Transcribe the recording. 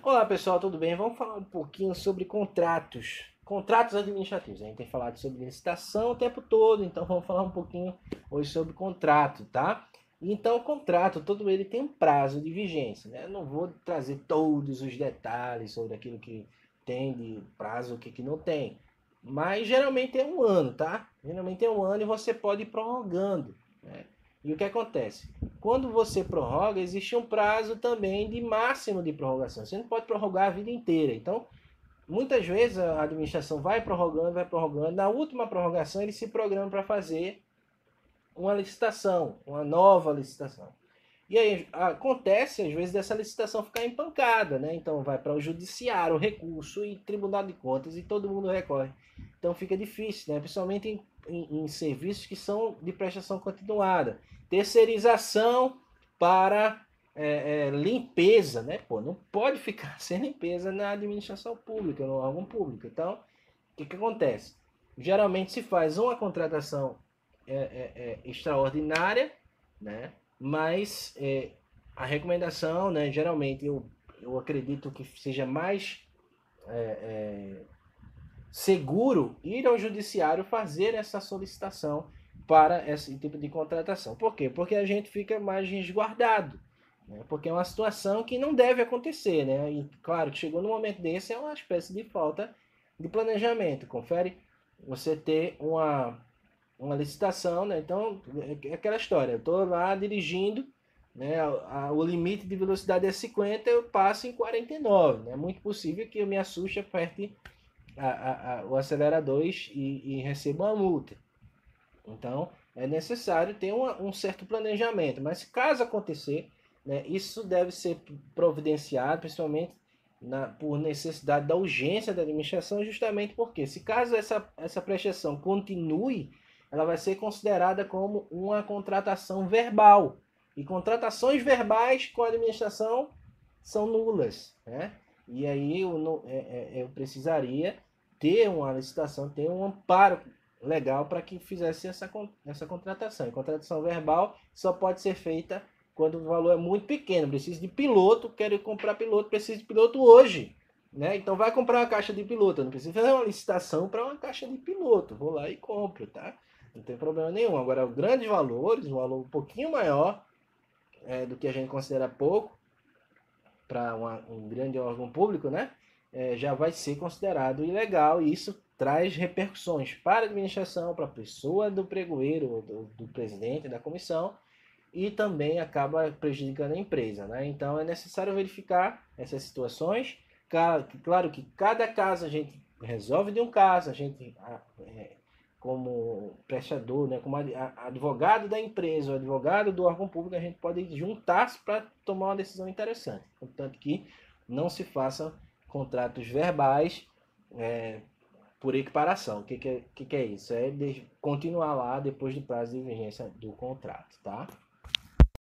Olá pessoal, tudo bem? Vamos falar um pouquinho sobre contratos. Contratos administrativos. A gente tem falado sobre licitação o tempo todo, então vamos falar um pouquinho hoje sobre contrato, tá? Então, o contrato, todo ele tem um prazo de vigência, né? Não vou trazer todos os detalhes sobre aquilo que tem de prazo, o que, que não tem. Mas geralmente é um ano, tá? Geralmente é um ano e você pode ir prorrogando, né? E o que acontece? Quando você prorroga, existe um prazo também de máximo de prorrogação. Você não pode prorrogar a vida inteira. Então, muitas vezes a administração vai prorrogando, vai prorrogando. Na última prorrogação, ele se programa para fazer uma licitação, uma nova licitação. E aí acontece, às vezes, dessa licitação ficar empancada, né? Então vai para o judiciário, o recurso e tribunal de contas e todo mundo recorre. Então fica difícil, né? Principalmente em, em, em serviços que são de prestação continuada. Terceirização para é, é, limpeza, né? Pô, não pode ficar sem limpeza na administração pública, no órgão público. Então, o que, que acontece? Geralmente se faz uma contratação é, é, é extraordinária, né? Mas é, a recomendação, né? Geralmente eu, eu acredito que seja mais seguro ir ao judiciário fazer essa solicitação para esse tipo de contratação. Por quê? Porque a gente fica mais resguardado. Né? Porque é uma situação que não deve acontecer. Né? E claro chegou no momento desse, é uma espécie de falta de planejamento. Confere você ter uma, uma licitação, né? Então, é aquela história. Eu estou lá dirigindo, né? O limite de velocidade é 50, eu passo em 49. Né? É muito possível que eu me assuste, aperte a, a, o acelerador e, e receba uma multa. Então, é necessário ter uma, um certo planejamento. Mas caso acontecer, né, isso deve ser providenciado, principalmente na, por necessidade da urgência da administração, justamente porque, se caso essa, essa prestação continue, ela vai ser considerada como uma contratação verbal. E contratações verbais com a administração são nulas. Né? E aí eu, é, é, eu precisaria ter uma licitação, ter um amparo legal para que fizesse essa, essa contratação. E contratação verbal só pode ser feita quando o valor é muito pequeno. Preciso de piloto, quero comprar piloto, preciso de piloto hoje. Né? Então vai comprar uma caixa de piloto. Eu não preciso fazer uma licitação para uma caixa de piloto. Vou lá e compro, tá? Não tem problema nenhum. Agora, grandes valores, um valor um pouquinho maior é, do que a gente considera pouco para um grande órgão público, né? É, já vai ser considerado ilegal e isso traz repercussões para a administração, para a pessoa do pregoeiro, do, do presidente da comissão, e também acaba prejudicando a empresa. Né? Então é necessário verificar essas situações. Claro que cada caso a gente resolve de um caso, a gente, é, como prestador, né, como advogado da empresa, advogado do órgão público, a gente pode juntar-se para tomar uma decisão interessante. Portanto, que não se façam contratos verbais é, por equiparação. O que, que, é, que, que é isso? É continuar lá depois do prazo de vigência do contrato, tá?